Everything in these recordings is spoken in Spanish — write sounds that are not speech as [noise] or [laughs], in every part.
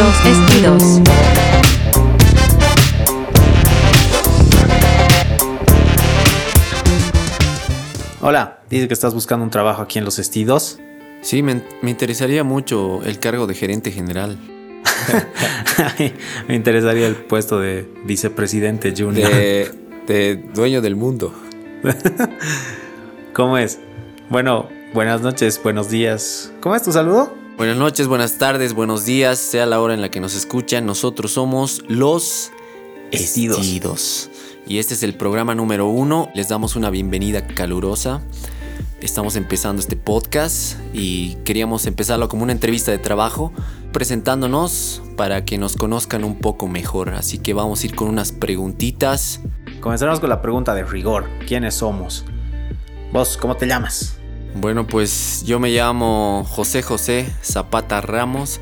Los estilos. Hola, dice que estás buscando un trabajo aquí en Los Estidos. Sí, me, me interesaría mucho el cargo de gerente general. [laughs] Me interesaría el puesto de vicepresidente junior. De, de dueño del mundo. [laughs] ¿Cómo es? Bueno, buenas noches, buenos días. ¿Cómo es tu saludo? Buenas noches, buenas tardes, buenos días, sea la hora en la que nos escuchan. Nosotros somos los Estidos. Estidos. Y este es el programa número uno. Les damos una bienvenida calurosa. Estamos empezando este podcast y queríamos empezarlo como una entrevista de trabajo, presentándonos para que nos conozcan un poco mejor. Así que vamos a ir con unas preguntitas. Comenzaremos con la pregunta de rigor. ¿Quiénes somos? Vos, ¿cómo te llamas? Bueno, pues yo me llamo José José Zapata Ramos,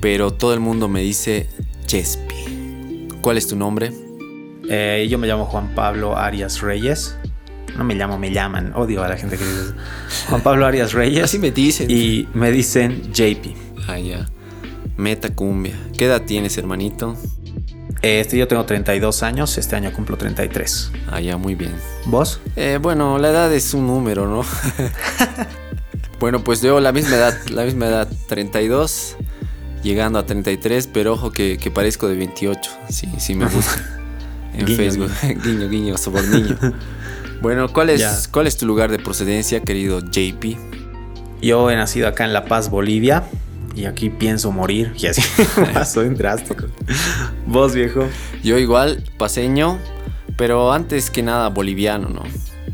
pero todo el mundo me dice Chespi. ¿Cuál es tu nombre? Eh, yo me llamo Juan Pablo Arias Reyes. No me llamo, me llaman. Odio a la gente que dice. Juan Pablo Arias Reyes. Así me dicen. Y me dicen JP. Ah, ya. Meta cumbia. ¿Qué edad tienes, hermanito? Este, yo tengo 32 años. Este año cumplo 33. Ah, ya, muy bien. ¿Vos? Eh, bueno, la edad es un número, ¿no? [laughs] bueno, pues yo la misma edad, la misma edad, 32, llegando a 33, pero ojo que, que parezco de 28, sí, sí me gusta. [laughs] En Guiño, Facebook, guiño, [laughs] guiño, soborniño. Bueno, ¿cuál es, Ya. ¿cuál es tu lugar de procedencia, querido JP? Yo he nacido acá en La Paz, Bolivia. Y aquí pienso morir. Y así soy un drástico. ¿Vos, viejo? Yo igual, paseño, pero antes que nada boliviano, ¿no?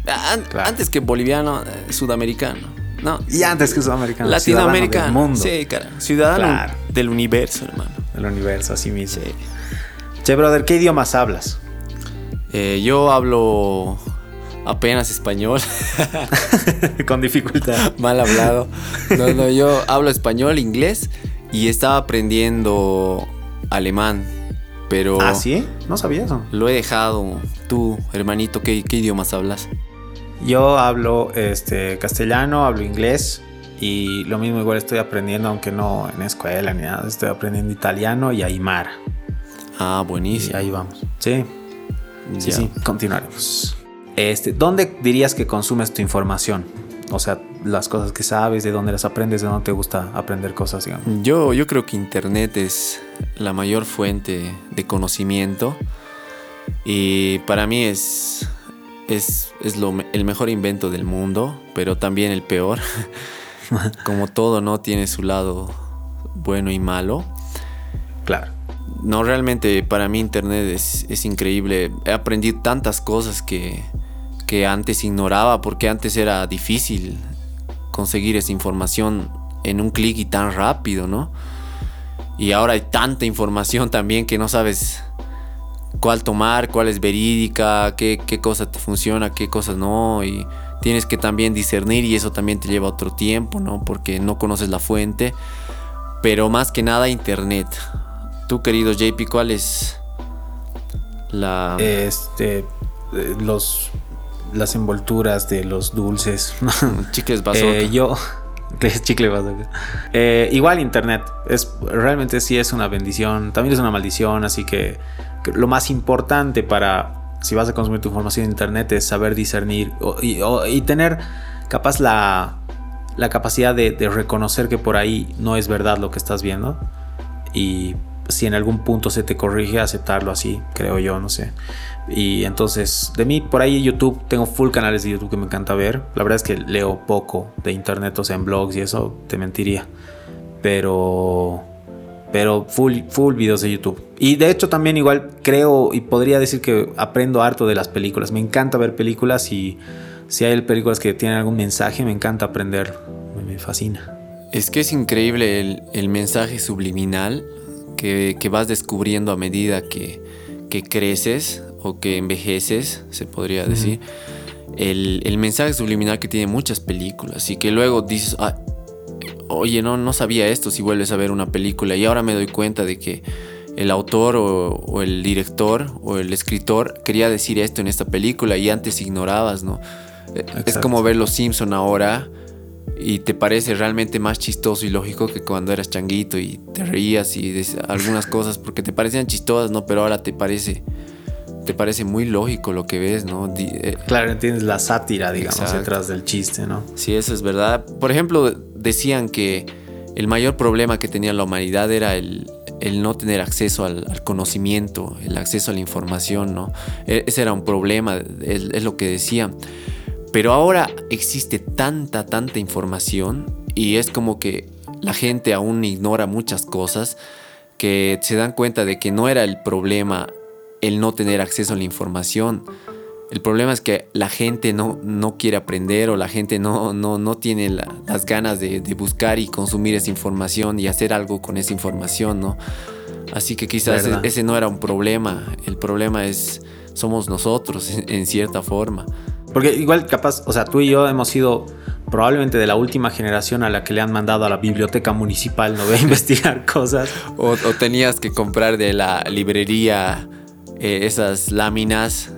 An- Claro. Antes que boliviano, eh, sudamericano, ¿no? Y antes que sudamericano. Latinoamericano. del mundo. Sí, cara. Ciudadano Claro. del universo, hermano. Del universo, así mismo. Sí. Che, brother, ¿qué idiomas hablas? Eh, yo hablo apenas español, [laughs] Con dificultad. mal hablado. No, no, yo hablo español, inglés y estaba aprendiendo alemán, pero ¿Ah, sí? No sabía eso. lo he dejado. Tú, hermanito, ¿qué, qué idiomas hablas? Yo hablo este, castellano, hablo inglés. Y lo mismo igual estoy aprendiendo, aunque no en escuela ni nada. Estoy aprendiendo italiano y aymara. Ah, Y buenísimo. ahí vamos. Sí, sí, Ya. sí. Continuaremos. Este, ¿Dónde dirías que consumes tu información? O sea, las cosas que sabes, de dónde las aprendes, de dónde te gusta aprender cosas, digamos. Yo, yo creo que Internet es la mayor fuente de conocimiento y para mí es, es, es lo el mejor invento del mundo, pero también el peor. [laughs] Como todo, ¿no? Tiene su lado bueno y malo. Claro. No, realmente para mí Internet es, es increíble. He aprendido tantas cosas que, que antes ignoraba porque antes era difícil conseguir esa información en un clic y tan rápido, ¿no? Y ahora hay tanta información [laughs] también que no sabes cuál tomar, cuál es verídica, qué, qué cosa te funciona, qué cosas no. Y tienes que también discernir y eso también te lleva otro tiempo, ¿no? Porque no conoces la fuente. Pero más que nada Internet. Tú, querido JP, ¿cuál es la... Este, eh, los, las envolturas de los dulces. [laughs] chicles bazooka? Eh, yo. [laughs] ¿Qué chicle bazooka? Eh, igual internet. Es, realmente sí es una bendición. También es una maldición. Así que, que lo más importante para. Si vas a consumir tu información en internet es saber discernir y, y tener capaz la, la capacidad de, de reconocer que por ahí no es verdad lo que estás viendo. Y si en algún punto se te corrige, aceptarlo así, creo yo, no sé. Y entonces, de mí, por ahí YouTube, tengo full canales de YouTube que me encanta ver. La verdad es que leo poco de internet, o sea, en blogs y eso, te mentiría. Pero, pero full, full videos de YouTube. Y de hecho también igual creo y podría decir que aprendo harto de las películas. Me encanta ver películas y si hay películas que tienen algún mensaje, me encanta aprender. Me, fascina. Es que es increíble el, el mensaje subliminal que, que vas descubriendo a medida que, que creces o que envejeces, se podría decir. el, el mensaje subliminal que tiene muchas películas y que luego dices, "Ah, oye, no, no sabía esto si vuelves a ver una película y ahora me doy cuenta de que el autor o, o el director o el escritor quería decir esto en esta película y antes ignorabas, ¿no? Eh, Es como ver Los Simpson ahora y te parece realmente más chistoso y lógico que cuando eras changuito y te reías y algunas cosas porque te parecían chistosas, ¿no? Pero ahora te parece te parece muy lógico lo que ves, ¿no? Eh, claro, entiendes la sátira, digamos, detrás del chiste, ¿no? Sí, eso es verdad. Por ejemplo, decían que el mayor problema que tenía la humanidad era el, no tener acceso al, conocimiento, el acceso a la información, ¿no? E, ese era un problema, es lo que decían. Pero ahora existe tanta, tanta información y es como que la gente aún ignora muchas cosas que se dan cuenta de que no era el problema el no tener acceso a la información. El problema es que la gente no, no quiere aprender o la gente no, no, no tiene las ganas de, buscar y consumir esa información y hacer algo con esa información, ¿no? Así que quizás ese, ese, no era un problema. El problema es somos nosotros en cierta forma. Porque igual capaz, o sea, tú y yo hemos sido probablemente de la última generación a la que le han mandado a la biblioteca municipal, ¿no? [laughs] a investigar cosas. O, tenías que comprar de la librería eh, esas láminas.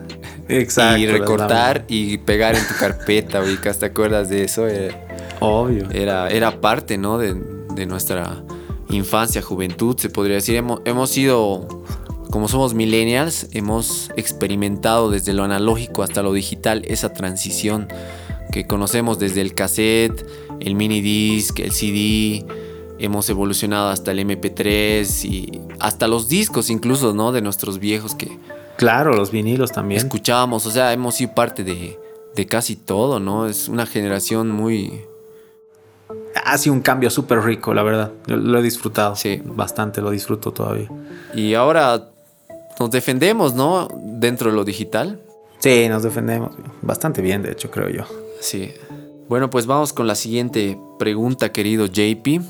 y recortar y pegar en tu carpeta, ubicas, ¿te acuerdas de eso? Eh, Obvio. Era, era parte, ¿no? De, de, nuestra infancia, juventud, se podría decir. Hemos, hemos sido como somos millennials, hemos experimentado desde lo analógico hasta lo digital esa transición que conocemos desde el cassette, el mini disc, el CD, hemos evolucionado hasta el MP3 y hasta los discos incluso, ¿no? De nuestros viejos que... Claro, los vinilos también. Escuchábamos, o sea, hemos sido parte de, de casi todo, ¿no? Es una generación muy... Ha sido un cambio súper rico, la verdad. lo he disfrutado. Sí. Bastante, lo disfruto todavía. Y ahora nos defendemos, ¿no? Dentro de lo digital. Sí, nos defendemos bastante bien, de hecho, creo yo. Sí. Bueno, pues vamos con la siguiente pregunta, querido JP.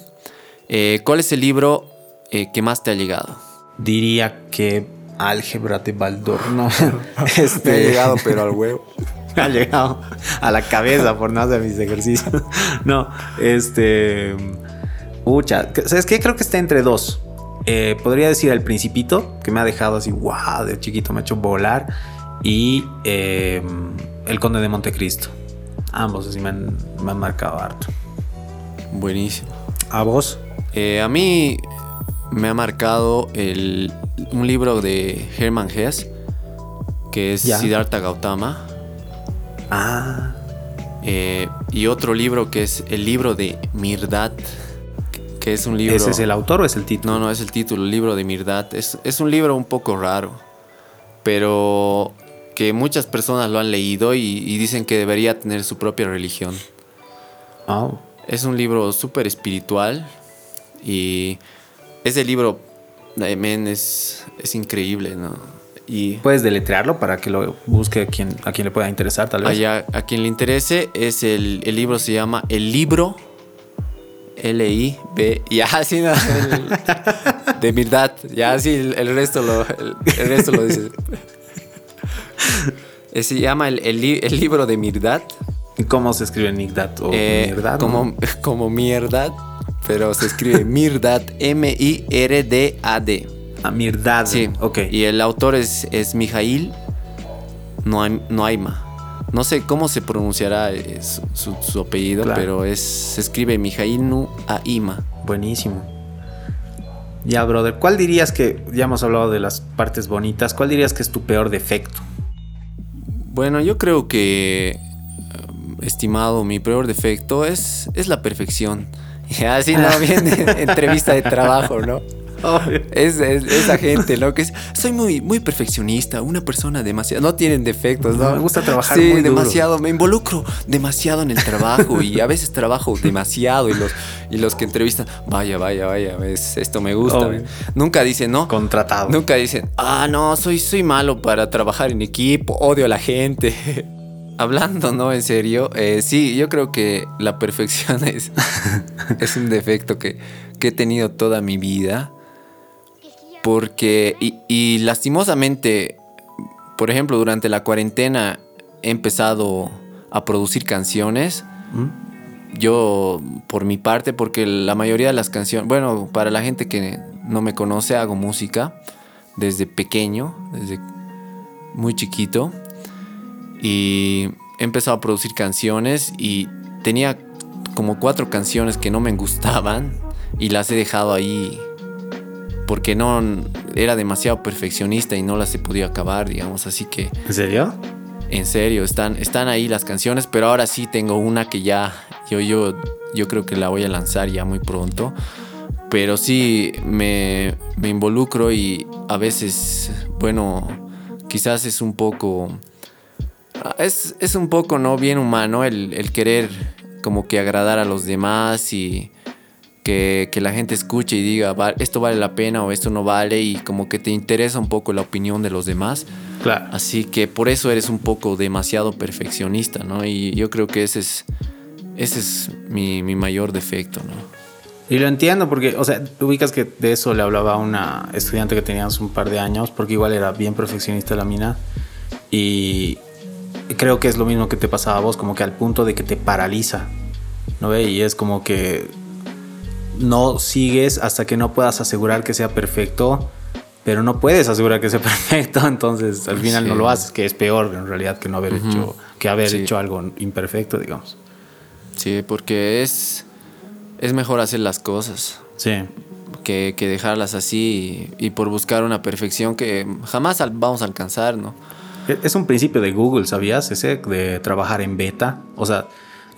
Eh, ¿Cuál es el libro eh, que más te ha llegado? Diría que Álgebra de Baldor, ¿no? [laughs] [laughs] este... ha llegado, pero al huevo. [laughs] ha llegado a la cabeza por no hacer mis ejercicios. no, este... Ucha, ¿sabes qué? Creo que está entre dos. Eh, podría decir El Principito, que me ha dejado así, wow, de chiquito me ha hecho volar. Y eh, El Conde de Montecristo. Ambos así me han, marcado harto. Buenísimo. ¿A vos? Eh, a mí me ha marcado un libro de Hermann Hesse, que es Siddhartha Gautama. Ah. y otro libro que es el libro de Mirdad que es un libro... ¿Ese es el autor o es el título? No, no, es el título, el libro de Mirdad. Es, es un libro un poco raro, pero que muchas personas lo han leído y, dicen que debería tener su propia religión. Oh. Es un libro súper espiritual y ese libro, men, es, es increíble, ¿no? Y ¿Puedes deletrearlo para que lo busque a quien, a quien le pueda interesar, tal vez? Allá, a quien le interese, es el, el libro se llama El libro L-I-B, ya [laughs] así, no, de verdad, ya así el, resto lo, el, resto lo dice. Eh, se llama el, libro de Mirdad. ¿Cómo se escribe Mirdad? ¿O eh, Como, como Mirdad, pero se escribe Mirdad, M-I-R-D-A-D. Ah, Mirdad. Sí, ok. Y el autor es, es Mijail Noaima. No sé cómo se pronunciará eh, su, apellido, pero es, se escribe Mijainu Aima. Buenísimo. Ya, brother, ¿cuál dirías que, ya hemos hablado de las partes bonitas, ¿cuál dirías que es tu peor defecto? Bueno, yo creo que, eh, estimado, mi peor defecto es, es la perfección. [laughs] Así no [laughs] viene [laughs] entrevista de trabajo, ¿no? Es, esa gente, ¿no? Que es, soy muy, muy perfeccionista, una persona demasiado. No tienen defectos, ¿no? Me gusta trabajar sí, demasiado. Me involucro demasiado en el trabajo y a veces trabajo demasiado. Y los, y los que entrevistan, vaya, vaya, vaya, esto me gusta. Nunca dicen, ¿no? Contratado. Nunca dicen, ah, no, soy, soy malo para trabajar en equipo, odio a la gente. Hablando, ¿no? En serio, eh, sí, yo creo que la perfección [laughs] es, es un defecto que, que he tenido toda mi vida porque, y, lastimosamente, por ejemplo, durante la cuarentena he empezado a producir canciones. ¿Mm? Yo, por mi parte, porque la mayoría de las canciones, bueno, para la gente que no me conoce, hago música desde pequeño, desde muy chiquito. Y he empezado a producir canciones y tenía como cuatro canciones que no me gustaban y las he dejado ahí porque no era demasiado perfeccionista y no las he podido acabar, digamos, así que... ¿En serio? En serio, están, están ahí las canciones, pero ahora sí tengo una que ya, yo, yo, yo creo que la voy a lanzar ya muy pronto. Pero sí me, me involucro y a veces, bueno, quizás es un poco... Es, es un poco, ¿no? Bien humano el, el querer como que agradar a los demás y que, la gente escuche y diga, esto vale la pena o esto no vale y como que te interesa un poco la opinión de los demás. Claro. Así que por eso eres un poco demasiado perfeccionista, ¿no? Y yo creo que ese es, ese es mi, mayor defecto, ¿no? Y lo entiendo porque, o sea, ubicas que de eso le hablaba a una estudiante que teníamos un par de años, porque igual era bien perfeccionista la mina. Y creo que es lo mismo que te pasaba a vos, como que al punto de que te paraliza, ¿no ve? Y es como que no sigues hasta que no puedas asegurar que sea perfecto, pero no puedes asegurar que sea [laughs] perfecto, entonces al final no lo haces, que es peor en realidad que no haber hecho, que haber hecho algo imperfecto, digamos. Sí, porque es, es mejor hacer las cosas. Sí. Que, dejarlas así y, por buscar una perfección que jamás vamos a alcanzar, ¿no? Es un principio de Google, ¿sabías? Ese de trabajar en beta. O sea,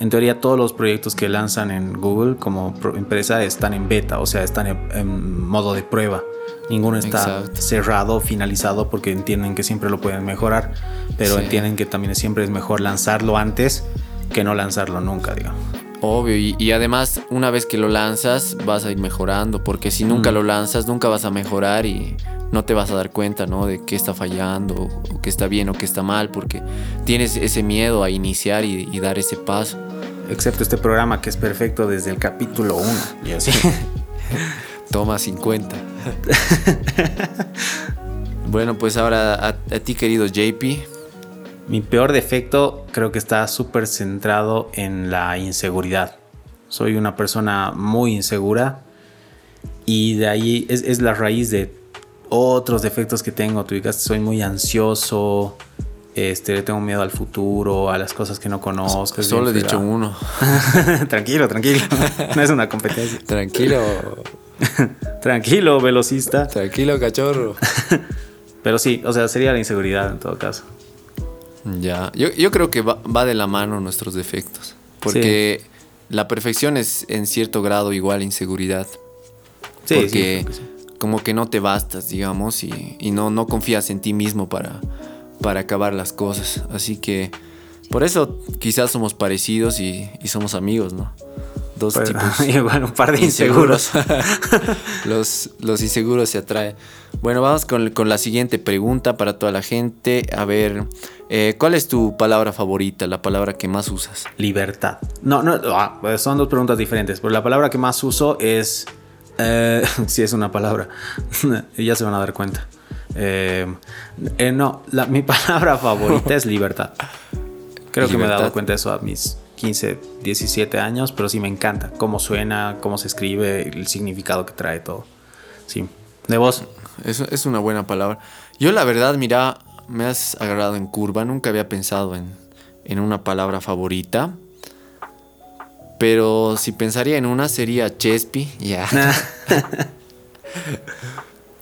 en teoría todos los proyectos que lanzan en Google como empresa están en beta, o sea, están en, modo de prueba. Ninguno está cerrado, finalizado, porque entienden que siempre lo pueden mejorar, pero entienden que también siempre es mejor lanzarlo antes que no lanzarlo nunca, digamos. Obvio, y, además una vez que lo lanzas vas a ir mejorando, porque si nunca lo lanzas nunca vas a mejorar y no te vas a dar cuenta, ¿no? De qué está fallando, o qué está bien o qué está mal, porque tienes ese miedo a iniciar y dar ese paso excepto este programa que es perfecto desde el capítulo 1. Y así. Toma 50. [laughs] bueno, pues ahora a, ti, querido JP. Mi peor defecto creo que está súper centrado en la inseguridad. Soy una persona muy insegura y de ahí es, es la raíz de otros defectos que tengo. Tú digas, soy muy ansioso, este, le tengo miedo al futuro, a las cosas que no conozco. Solo he dicho uno. [laughs] tranquilo, tranquilo. No es una competencia. Tranquilo. [laughs] tranquilo, velocista. Tranquilo, cachorro. [laughs] Pero sí, o sea, sería la inseguridad en todo caso. Ya, yo, creo que va, de la mano nuestros defectos. Porque la perfección es en cierto grado igual inseguridad. Sí, porque como que no te bastas, digamos, y, y no, no confías en ti mismo para para acabar las cosas. Así que por eso quizás somos parecidos y, somos amigos, ¿no? Dos tipos. [laughs] Igual un par de inseguros. [laughs] los, los inseguros se atraen. Bueno, vamos con, la siguiente pregunta para toda la gente. A ver, eh, ¿cuál es tu palabra favorita, la palabra que más usas? Libertad. No, no, ah, son dos preguntas diferentes. Pero la palabra que más uso es... Eh, [laughs] si es una palabra. [laughs] ya se van a dar cuenta. Eh, eh, no, mi [laughs] palabra favorita es libertad. Creo que me he dado cuenta de eso a mis 15, 17 años, pero sí me encanta cómo suena, cómo se escribe, el significado que trae todo. Sí. ¿De vos? Es, es una buena palabra. Yo la verdad, mira, me has agarrado en curva, nunca había pensado en, en una palabra favorita. Pero si pensaría en una sería Chespi, ya. [laughs]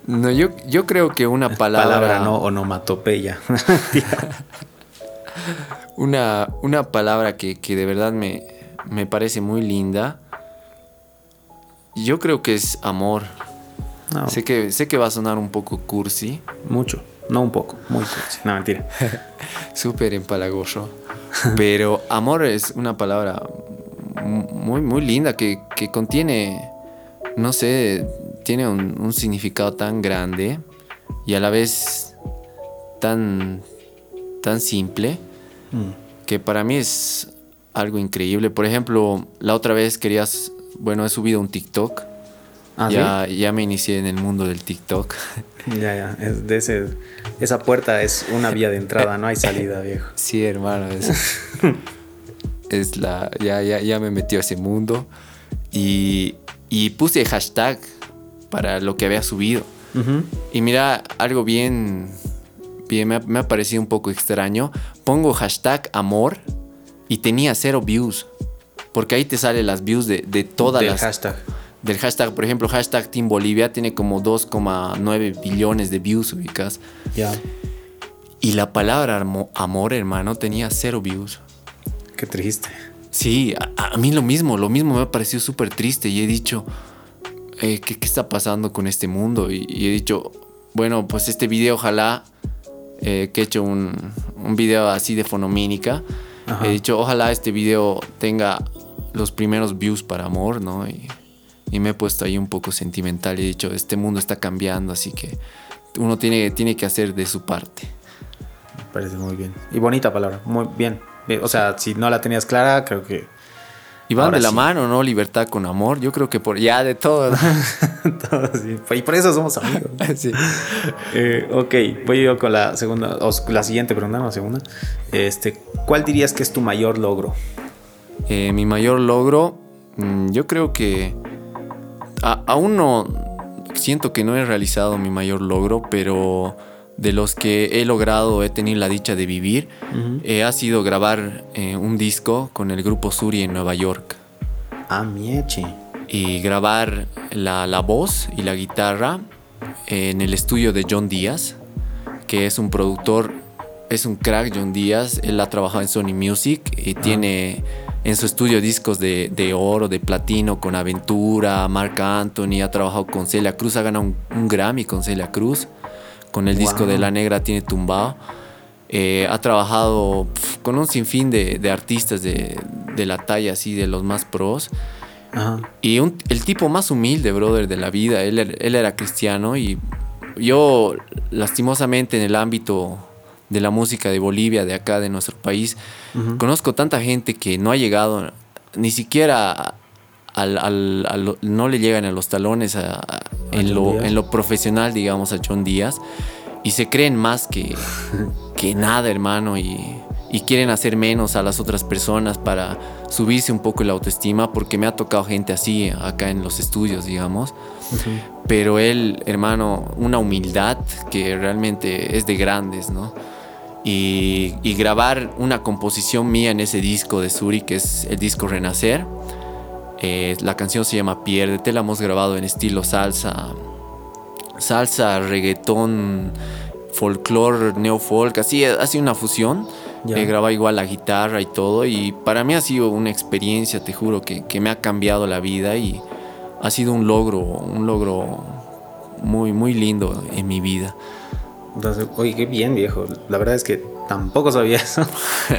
No, yo, yo creo que una palabra. Palabra no onomatopeya. [laughs] una, una palabra que, de verdad me, me, parece muy linda. Yo creo que es amor. Sé, que, sé que va a sonar un poco cursi. Mucho. No un poco, muy cursi. No, mentira. [laughs] Súper empalagoso. Pero amor es una palabra muy, muy linda que, que contiene, no sé, tiene un, significado tan grande y a la vez tan, tan simple mm. que para mí es algo increíble. Por ejemplo, la otra vez querías, bueno, he subido un TikTok. ¿Ah, ya, ya me inicié en el mundo del TikTok. [laughs] Ya, ya. de ese, esa puerta es una vía de entrada, no hay salida, viejo. Sí, hermano. Es, [laughs] la. Ya, ya, ya me metió a ese mundo. Y, y puse hashtag para lo que había subido. Y mira, algo bien, bien me ha, parecido un poco extraño. Pongo hashtag amor y tenía cero views. porque ahí te salen las views de, de todas Del las... hashtag. Del hashtag, por ejemplo, hashtag Team Bolivia tiene como 2,9 billones de views ubicas. Ya. Y la palabra amor, hermano, tenía cero views. Qué triste. Sí, a, a mí lo mismo, lo mismo me ha parecido súper triste y he dicho, eh, ¿qué, qué está pasando con este mundo? Y, y he dicho, bueno, pues este video ojalá, eh, que he hecho un, un video así de fonomínica, Ajá. he dicho, ojalá este video tenga los primeros views para amor, ¿no? Y, y me he puesto ahí un poco sentimental y he dicho, este mundo está cambiando, así que uno tiene, tiene que hacer de su parte. Me parece muy bien. Y bonita palabra. Muy bien. Eh, O sea, si no la tenías clara, creo que. Y van de la sí. mano, ¿no? Libertad con amor. Yo creo que por ya de todo. [laughs] Y por eso somos amigos. [laughs] Sí. Eh, ok, voy yo con la segunda, o la siguiente pregunta, no la segunda. Este, ¿cuál dirías que es tu mayor logro? Eh, mi mayor logro, mm, yo creo que a- aún no siento que no he realizado mi mayor logro, pero de los que he logrado, he tenido la dicha de vivir, eh, ha sido grabar eh, un disco con el grupo Suri en Nueva York. Ah, mieche. y grabar la, la voz y la guitarra en el estudio de John Díaz, que es un productor, es un crack John Díaz, él ha trabajado en Sony Music y tiene en su estudio discos de, de oro, de platino con Aventura, Marc Anthony, ha trabajado con Celia Cruz, ha ganado un, un Grammy con Celia Cruz, con el disco de La Negra tiene tumbado. Eh, ha trabajado pf, con un sinfín de, de artistas de, de la talla así, de los más pros. Ajá. Y un- el tipo más humilde, brother, de la vida. Él, er- él era cristiano y yo, lastimosamente, en el ámbito de la música de Bolivia, de acá, de nuestro país, conozco tanta gente que no ha llegado, ni siquiera al, al- al- no le llegan a los talones a- a- en, lo, Díaz. en lo profesional, digamos, a John Díaz. Y se creen más que, [laughs] que nada, hermano, y, y quieren hacer menos a las otras personas para subirse un poco la autoestima, porque me ha tocado gente así acá en los estudios, digamos. Pero él, hermano, una humildad que realmente es de grandes, ¿no? Y, y grabar una composición mía en ese disco de Suri, que es el disco Renacer. Eh, la canción se llama Piérdete, la hemos grabado en estilo salsa, salsa, reggaetón, folclore, neofolk, así, así una fusión. Ya. He grabado igual la guitarra y todo. Y para mí ha sido una experiencia, te juro, que, que me ha cambiado la vida y ha sido un logro, un logro muy, muy lindo en mi vida. Entonces, oye, qué bien, viejo. La verdad es que tampoco sabía eso.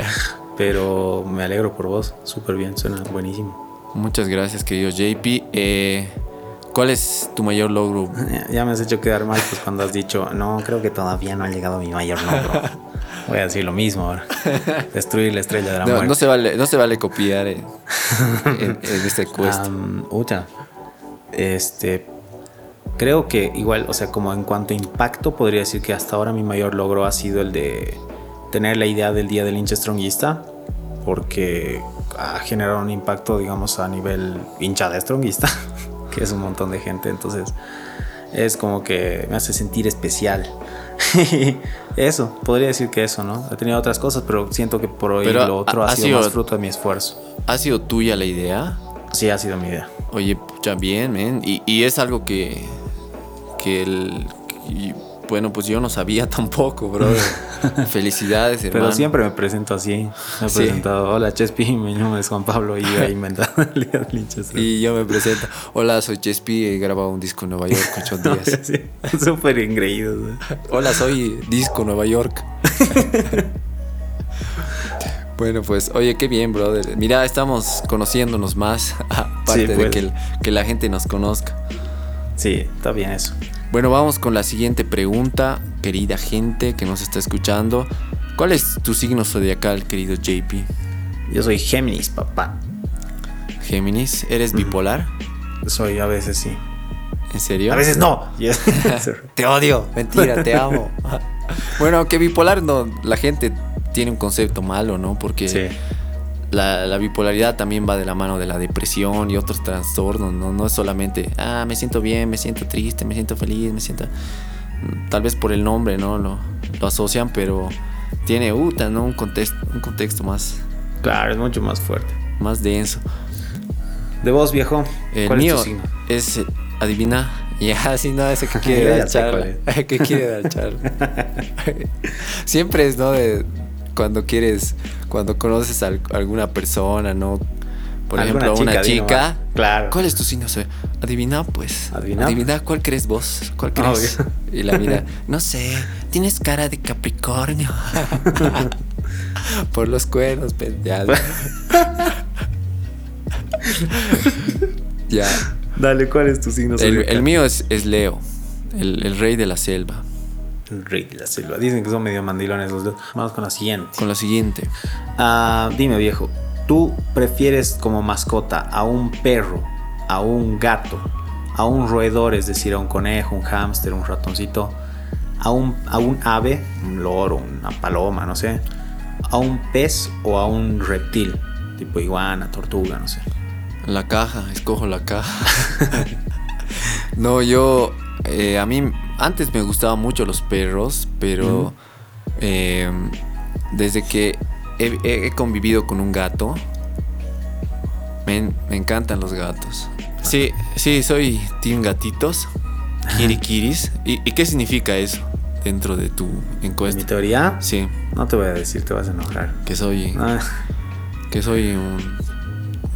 [laughs] Pero me alegro por vos. Súper bien, suena buenísimo. Muchas gracias, querido JP. Eh, ¿Cuál es tu mayor logro? [laughs] Ya, me has hecho quedar mal pues cuando has dicho, no, creo que todavía no ha llegado mi mayor logro. [laughs] Voy a decir lo mismo ahora. Destruir la estrella de la [laughs] No, muerte. no se vale, no se vale copiar en, en- en este quest. Am, uta. Este. Creo que igual, o sea, como en cuanto a impacto, podría decir que hasta ahora mi mayor logro ha sido el de tener la idea del Día del Hincha Stronguista, porque ha generado un impacto, digamos, a nivel hincha de Stronguista, [laughs] que es un montón de gente, entonces es como que me hace sentir especial. [laughs] eso, podría decir que eso, ¿no? He tenido otras cosas, pero siento que por hoy Pero lo otro ha- ha, sido, sido- más fruto de mi esfuerzo. ¿Ha sido tuya la idea? Sí, ha sido mi idea. Oye, pucha, bien, men. Y, y es algo que. que el. y, bueno, pues yo no sabía [laughs] tampoco, brother. [laughs] Felicidades, hermano. Pero siempre me presento así. Me he Sí. presentado, hola Chespi, mi nombre es Juan Pablo y yo he inventado el día. Y yo me presento. Hola, soy Chespi, he grabado un disco en Nueva York, [laughs] ocho días. Sí, súper engreído. ¿no? Hola, soy Disco Nueva York. bueno, pues, oye, qué bien, brother. Mira, estamos conociéndonos más, aparte de pues. que, que la gente nos conozca. Sí, está bien eso. Bueno, vamos con la siguiente pregunta, querida gente que nos está escuchando. ¿Cuál es tu signo zodiacal, querido JP? Yo soy Géminis, papá. Géminis, ¿eres bipolar? Soy a veces sí. ¿En serio? A veces no. [laughs] [laughs] Te odio. Mentira, te amo. [laughs] bueno, que bipolar no, la gente tiene un concepto malo, ¿no? Porque sí. La, la bipolaridad también va de la mano de la depresión y otros trastornos, ¿no? No es solamente, ah, me siento bien, me siento triste, me siento feliz, me siento... Tal vez por el nombre, ¿no? Lo, lo asocian, pero tiene, uh, ¿no? Un contexto, un contexto más... Claro, es mucho más fuerte. más denso. De vos, viejo. El ¿Cuál mío es tu signo? es, adivina. [laughs] Ya, si no, ese [laughs] [laughs] que quiere dar charla. que quiere dar charla. Siempre es, ¿no? De cuando quieres, cuando conoces a al- alguna persona, ¿no? Por ejemplo, una chica, di chica. Claro. ¿Cuál es tu signo? Adivina, pues. Adivina. Adivina, ¿cuál crees vos? ¿Cuál [laughs] crees? Obvio. Y la mira, [laughs] no sé, tienes cara de Capricornio. [laughs] Por los cuernos, pues, ya. ya. Dale, ¿cuál es tu signo? El, mío es, es Leo, el, el rey de la selva. El rey de la selva. Dicen que son medio mandilones los dos. Vamos con la siguiente. Con la siguiente. Ah, dime, viejo. ¿Tú prefieres como mascota a un perro, a un gato, a un roedor, es decir, a un conejo, un hámster, un ratoncito, a un, a un ave, un loro, una paloma, no sé, a un pez o a un reptil, tipo iguana, tortuga, no sé? La caja, escojo la caja. [laughs] no, yo. eh, a mí antes me gustaban mucho los perros, pero eh, desde que he, convivido con un gato, me, me encantan los gatos. Sí, sí, soy team gatitos, kirikiris. ¿Y, ¿Y qué significa eso dentro de tu Mi encuesta? teoría, Sí, no te voy a decir, te vas a enojar. que soy, Ah, que soy un,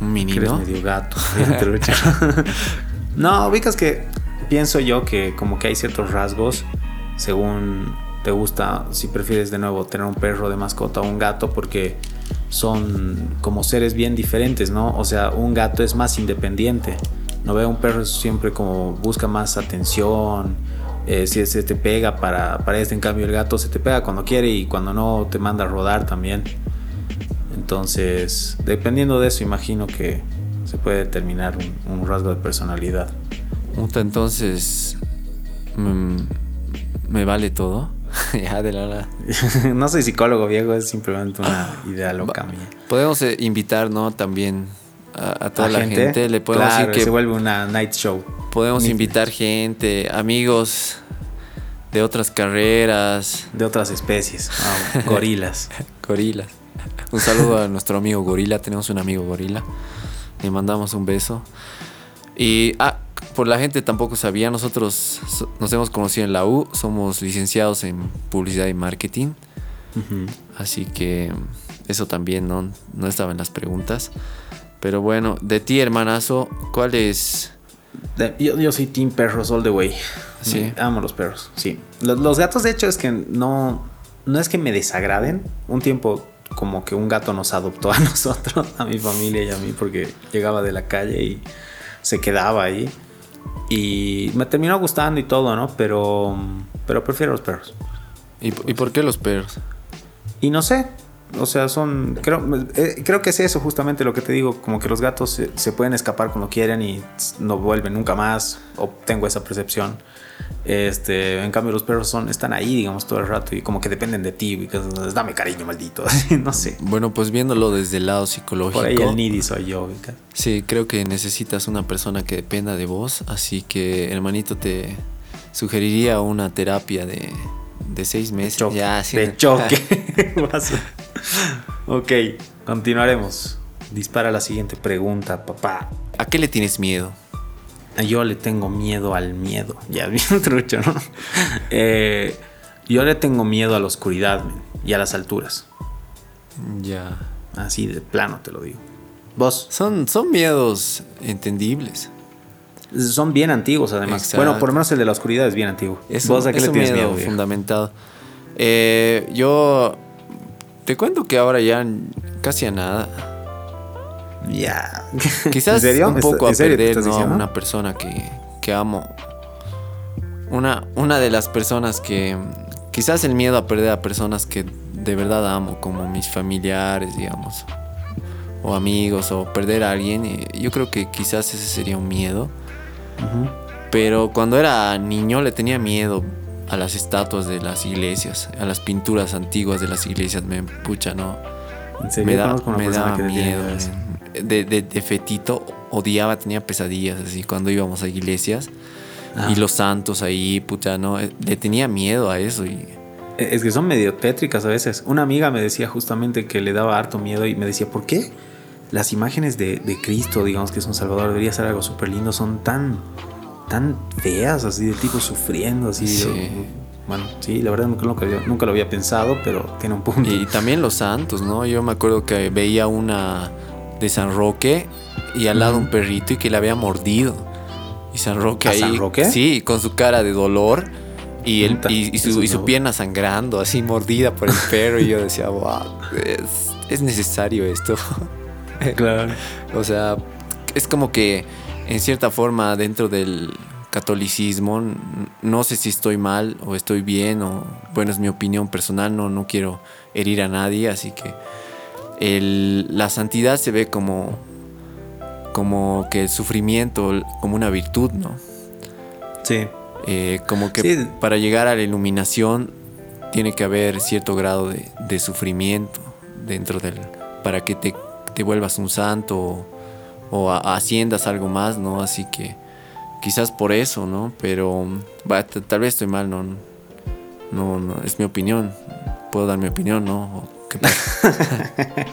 un que eres menino. medio gato, [laughs] [laughs] no, ubicas que pienso yo que como que hay ciertos rasgos según te gusta, si prefieres de nuevo tener un perro de mascota o un gato, porque son como seres bien diferentes, ¿no? O sea, un gato es más independiente. No veo un perro siempre como busca más atención. eh, si se te pega para, para este, en cambio el gato se te pega cuando quiere y cuando no te manda a rodar también. Entonces, dependiendo de eso, imagino que se puede determinar un, un rasgo de personalidad. Puta, entonces. mm, me vale todo. [laughs] ya, de la la. [laughs] no soy psicólogo viejo, es simplemente una idea loca mía. Podemos eh, invitar, ¿no? También a, a toda ¿A la gente. Le podemos claro, decir se vuelve una night show. podemos invitar gente, amigos de otras carreras, De otras especies, ah, [laughs] gorilas. gorilas. Un saludo a nuestro amigo Gorila. Tenemos un amigo Gorila. Le mandamos un beso. Y ah, por la gente tampoco sabía, nosotros so- nos hemos conocido en la U, somos licenciados en publicidad y marketing. Ujú. Así que eso también no, no estaba en las preguntas. Pero bueno, de ti, hermanazo, ¿cuál es? Yo, yo soy Team Perros all the way. Sí. Amo los perros, sí. Los, los gatos, de hecho, es que no, no es que me desagraden. Un tiempo como que un gato nos adoptó a [laughs] nosotros, a mi familia y a mí, porque llegaba de la calle y se quedaba ahí. Y me terminó gustando y todo, ¿no? Pero, pero prefiero los perros. ¿Y, y por qué los perros? Y no sé, o sea, son. Creo, eh, creo que es eso justamente lo que te digo, como que los gatos se, se pueden escapar cuando quieren y no vuelven nunca más, o tengo esa percepción. Este, en cambio, los perros son, están ahí, digamos, todo el rato y como que dependen de ti, y que, dame cariño, maldito, [laughs] no sé. Bueno, pues viéndolo desde el lado psicológico. Por ahí el needy soy yo. Sí, creo que necesitas una persona que dependa de vos. Así que, hermanito, te sugeriría una terapia de, de seis De meses. choque. Ya, sí. de choque. [laughs] Ok, continuaremos. Dispara la siguiente pregunta, papá. ¿A qué le tienes miedo? Yo le tengo miedo al miedo. [laughs] Ya, bien trucho, ¿no? Eh, yo le tengo miedo a la oscuridad y a las alturas. Ya. Así de plano te lo digo. Vos, Son, son miedos entendibles. son bien antiguos además. Exacto. Bueno, por lo menos el de la oscuridad es bien antiguo. Es ¿Vos un, a qué es le un tienes miedo, fundamentado. Eh, yo te cuento que ahora ya casi a nada. Ya. [laughs] Quizás ¿En serio? un poco ¿En a perder ¿no? a una persona que, que amo. Una, una de las personas que. Quizás el miedo a perder a personas que de verdad amo, como mis familiares, digamos. O amigos, o perder a alguien. eh, Yo creo que quizás ese sería un miedo. Pero cuando era niño le tenía miedo a las estatuas de las iglesias, a las pinturas antiguas de las iglesias. Me pucha, no. En serio, Me, da, me tiene miedo. eso. De, de, de fetito odiaba, tenía pesadillas así cuando íbamos a iglesias. Ah. Y los santos ahí, pucha, no. eh, Le tenía miedo a eso. Y, Es que son medio tétricas a veces. Una amiga me decía justamente que le daba harto miedo y me decía, ¿por qué? las imágenes de, de Cristo, digamos que es un salvador, debería ser algo súper lindo, son tan, tan feas, así de tipo sufriendo, así. Sí. bueno, sí, la verdad nunca, nunca, nunca lo había pensado, pero tiene un punto. Y también los santos, ¿no? Yo me acuerdo que veía una de San Roque y al lado un perrito y que le había mordido. Y San Roque ¿A ahí. San Roque? Sí, con su cara de dolor y, Puta, y, y su, y su pierna sangrando, así mordida por el [laughs] perro. y yo decía, wow, es, es necesario esto. [laughs] Claro. O sea, es como que en cierta forma dentro del catolicismo, no sé si estoy mal o estoy bien, o bueno, es mi opinión personal, no, no quiero herir a nadie, así que el- la santidad se ve como, como que el sufrimiento, como una virtud, ¿no? Sí. Eh, como que Sí. para llegar a la iluminación tiene que haber cierto grado de, de sufrimiento dentro del para que te, te vuelvas un santo o, o a- asciendas algo más, ¿no? Así que quizás por eso, ¿no? Pero tal vez estoy mal, ¿no? No, no, es mi opinión. Puedo dar mi opinión, ¿no? ¿O qué.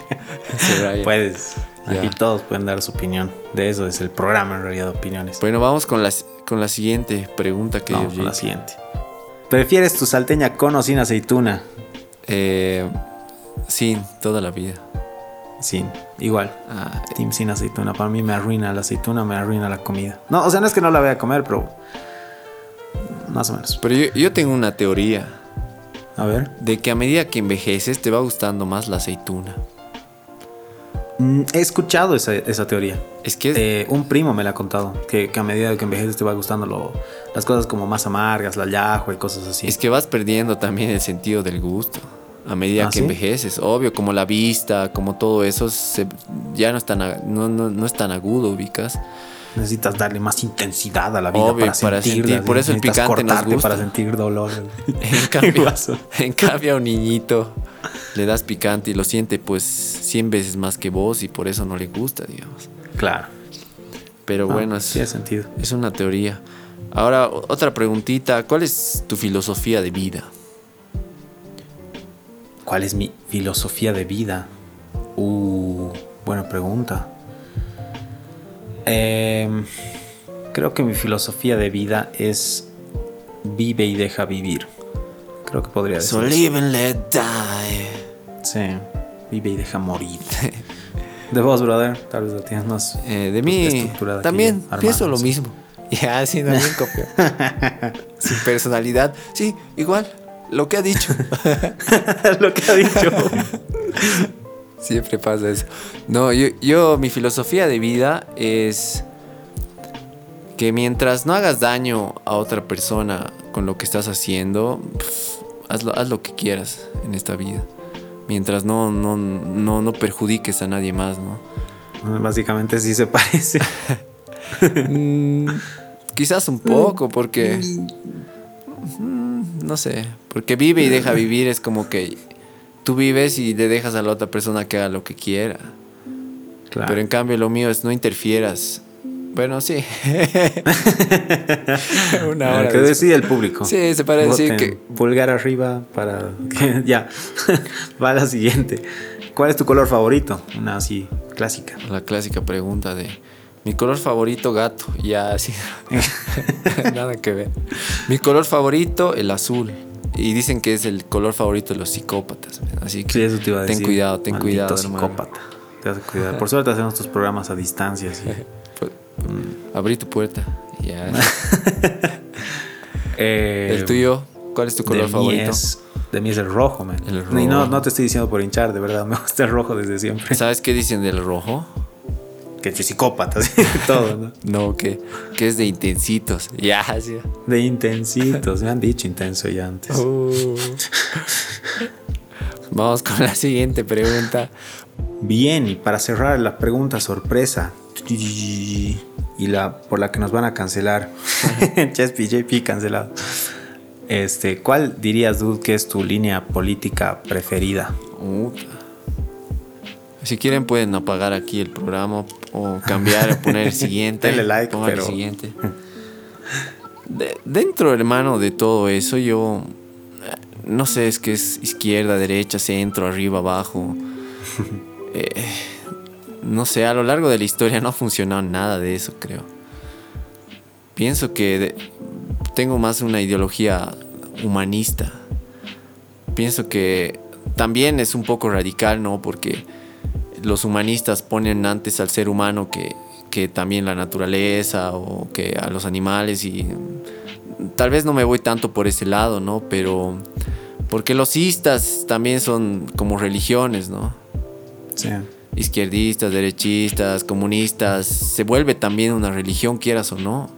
[laughs] Puedes. Aquí todos pueden dar su opinión. De eso es el programa en realidad de opiniones. Bueno, vamos con la, con la siguiente pregunta que Vamos con la siguiente. ¿Prefieres tu salteña con o sin aceituna? eh, sí, toda la vida. Sin. Igual. Ah, Team sin aceituna. Para mí me arruina la aceituna, me arruina la comida. No, o sea, no es que no la voy a comer, pero. Más o menos. Pero yo, yo tengo una teoría A ver. de que a medida que envejeces te va gustando más la aceituna. Mm, he escuchado esa, esa teoría. Es que Eh, un primo me la ha contado. Que, que a medida que envejeces te va gustando lo- las cosas como más amargas, la yajo y cosas así. es que vas perdiendo también el sentido del gusto a medida ¿Ah, que sí? envejeces. Obvio, como la vista, como todo eso se- ya no es tan no, no, no es tan agudo, ubicas. Necesitas darle más intensidad a la vida Obvio, para, para sentirla, sentir- por eso el picante nos gusta. para sentir dolor. [laughs] En cambio, [laughs] en cambio a un niñito le das picante y lo siente pues 100 veces más que vos y por eso no le gusta, digamos. Claro. Pero bueno, es, tiene sentido. es una teoría. Ahora, otra preguntita. ¿Cuál es tu filosofía de vida? ¿Cuál es mi filosofía de vida? Uh, buena pregunta. Em, creo que mi filosofía de vida es vive y deja vivir. Creo que podría decir. So live and let die. Sí, vive y deja morir. De vos, brother, tal vez la tienes más. Eh, de mí también armada, pienso lo mismo. [laughs] Ya, sí, también copio. [laughs] Sin personalidad. Sí, igual, lo que ha dicho. [laughs] Lo que ha dicho. Siempre pasa eso. No, yo, yo, mi filosofía de vida es que mientras no hagas daño a otra persona con lo que estás haciendo, pf, haz, lo, haz lo que quieras en esta vida. Mientras no, no, no, no perjudiques a nadie más, ¿no? Básicamente sí se parece. [laughs] Mm, quizás un poco, porque. Mm, No sé. Porque vive y deja vivir es como que tú vives y le dejas a la otra persona que haga lo que quiera. Claro. Pero en cambio lo mío es no interfieras. Bueno, sí. [laughs] Una hora. que decide el público. Sí, se parece Voten que. Pulgar arriba para [laughs] ya. Va a la siguiente. ¿Cuál es tu color favorito? Una así clásica. La clásica pregunta de. Mi color favorito, gato. Ya, así. [laughs] Nada que ver. Mi color favorito, el azul. Y dicen que es el color favorito de los psicópatas. Así que Sí, eso te iba a ten decir. cuidado, ten Maldito cuidado, hermano. psicópata. Te vas a cuidar. Por suerte hacemos tus programas a distancia. sí. [laughs] Pues, Abrí tu puerta. Ya. [laughs] Eh, el tuyo, ¿cuál es tu color de mí favorito? es- de mí es el rojo, man. El Y no, no te estoy diciendo por hinchar, de verdad. [laughs] Me gusta el rojo desde siempre. ¿Sabes qué dicen del rojo? Que es psicópata, sí, [laughs] todo, ¿no? No, que, que es de intensitos. Ya, sí. De intensitos. Me han dicho intenso ya antes. Uh. Vamos con la siguiente pregunta. Bien, y para cerrar la pregunta sorpresa y la por la que nos van a cancelar, [laughs] Chespi JP cancelado. Este, ¿cuál dirías, dude, que es tu línea política preferida? Puta. Si quieren pueden apagar aquí el programa o cambiar, poner el [laughs] siguiente. Denle like, pongan el pero- siguiente. De- dentro, hermano, de todo eso, yo no sé, es que es izquierda, derecha, centro, arriba, abajo. [laughs] Eh, no sé, a lo largo de la historia no ha funcionado nada de eso, creo. Pienso que tengo más una ideología humanista. Pienso que también es un poco radical, ¿no? Porque los humanistas ponen antes al ser humano que, que también la naturaleza o que a los animales y tal vez no me voy tanto por ese lado, ¿no? Pero porque los istas también son como religiones, ¿no? Sí. Izquierdistas, derechistas, comunistas, se vuelve también una religión, quieras o no,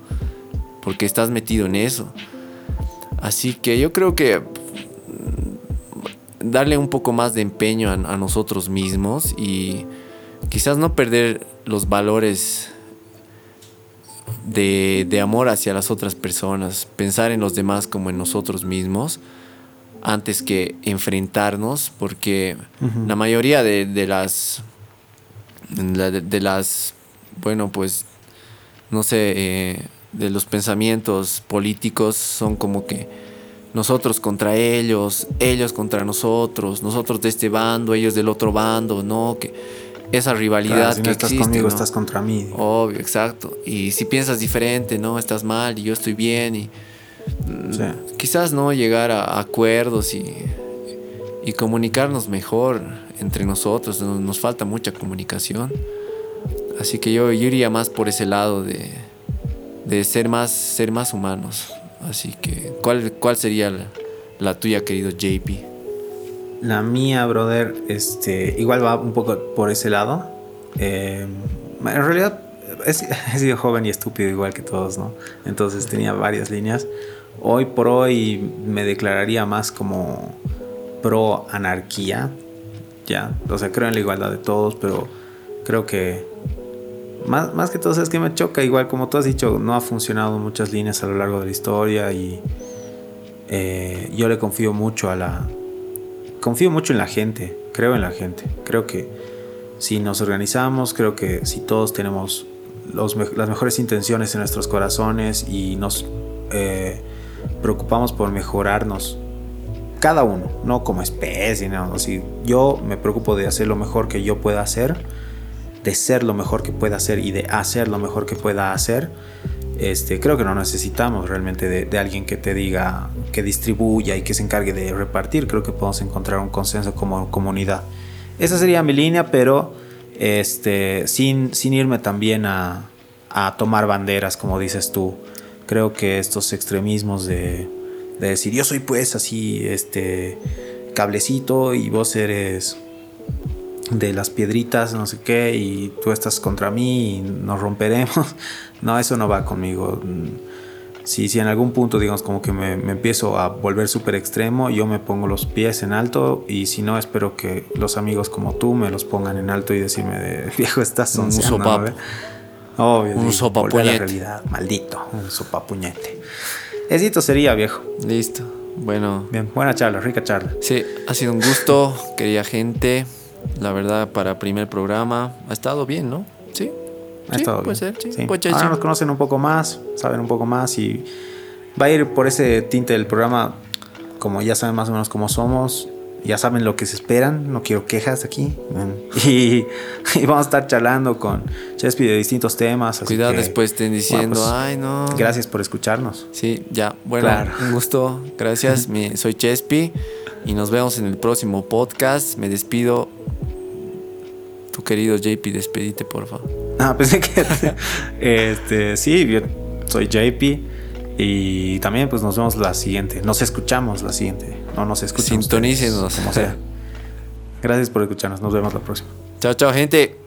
porque estás metido en eso. Así que yo creo que darle un poco más de empeño a, nosotros mismos y quizás no perder los valores de, de, amor hacia las otras personas, pensar en los demás como en nosotros mismos, antes que enfrentarnos, porque la mayoría de, de las, de, las, bueno, pues, no sé, eh, de los pensamientos políticos son como que nosotros contra ellos, ellos contra nosotros, nosotros de este bando, ellos del otro bando, ¿no? Que esa rivalidad si que no estás existe, conmigo, ¿no? estás contra mí. Obvio, exacto. Y si piensas diferente, ¿no? Estás mal y yo estoy bien y mm, Sí. quizás no llegar a acuerdos y, y comunicarnos mejor entre nosotros. Nos, nos falta mucha comunicación. Así que yo, yo iría más por ese lado de, de ser más, ser más humanos. Así que, ¿cuál, cuál sería la, tuya, querido JP? La mía, brother, este, igual va un poco por ese lado. Eh, en realidad, [laughs] he sido joven y estúpido igual que todos, ¿no? Entonces tenía varias líneas. Hoy por hoy me declararía más como pro anarquía, ya. O sea, creo en la igualdad de todos, pero creo que más, más que todo es que me choca, igual como tú has dicho, no ha funcionado muchas líneas a lo largo de la historia y eh, yo le confío mucho a la, confío mucho en la gente, creo en la gente. Creo que si nos organizamos, creo que si todos tenemos los las mejores intenciones en nuestros corazones y nos eh, preocupamos por mejorarnos, cada uno, no como especie, no, así, yo me preocupo de hacer lo mejor que yo pueda hacer, de ser lo mejor que pueda hacer y de hacer lo mejor que pueda hacer. Este, creo que no necesitamos realmente de, alguien que te diga, que distribuya y que se encargue de repartir. Creo que podemos encontrar un consenso como comunidad. Esa sería mi línea, pero este, sin, sin irme también a, a tomar banderas, como dices tú. Creo que estos extremismos de, de decir yo soy pues así, este cablecito y vos eres de las piedritas, no sé qué, y tú estás contra mí y nos romperemos. [laughs] No, eso no va conmigo. Si, si en algún punto, digamos, como que me, me empiezo a volver súper extremo, yo me pongo los pies en alto y si no, espero que los amigos como tú me los pongan en alto y decirme de [laughs] viejo, estás. ¿no? Obvio, Un sopapuñete. la realidad, maldito, un sopapuñete. Esito sería, viejo. Listo. Bueno, Bien, buena charla, rica charla. sí, ha sido un gusto, querida gente. La verdad, para primer programa ha estado bien, ¿no? Sí. Ha Sí, estado puede bien. ser, sí. Sí. Puede ser, Ahora nos conocen un poco más, saben un poco más y va a ir por ese tinte del programa, como ya saben más o menos cómo somos, ya saben lo que se esperan, no quiero quejas aquí. [laughs] Y, y vamos a estar charlando con Chespi de distintos temas. así Cuidado que, después estén diciendo, pues, ay, no. Gracias por escucharnos. Sí, ya. Bueno, Claro. un gusto. Gracias. [laughs] Mi- soy Chespi y nos vemos en el próximo podcast. Me despido. Tu querido JP, despedite, por favor. Ah, pensé que. [laughs] este, sí, yo soy JP. Y también, pues nos vemos la siguiente. Nos escuchamos la siguiente. No nos escuchamos. Sintonícenos. Como sea. Gracias por escucharnos. Nos vemos la próxima. Chao, chao, gente.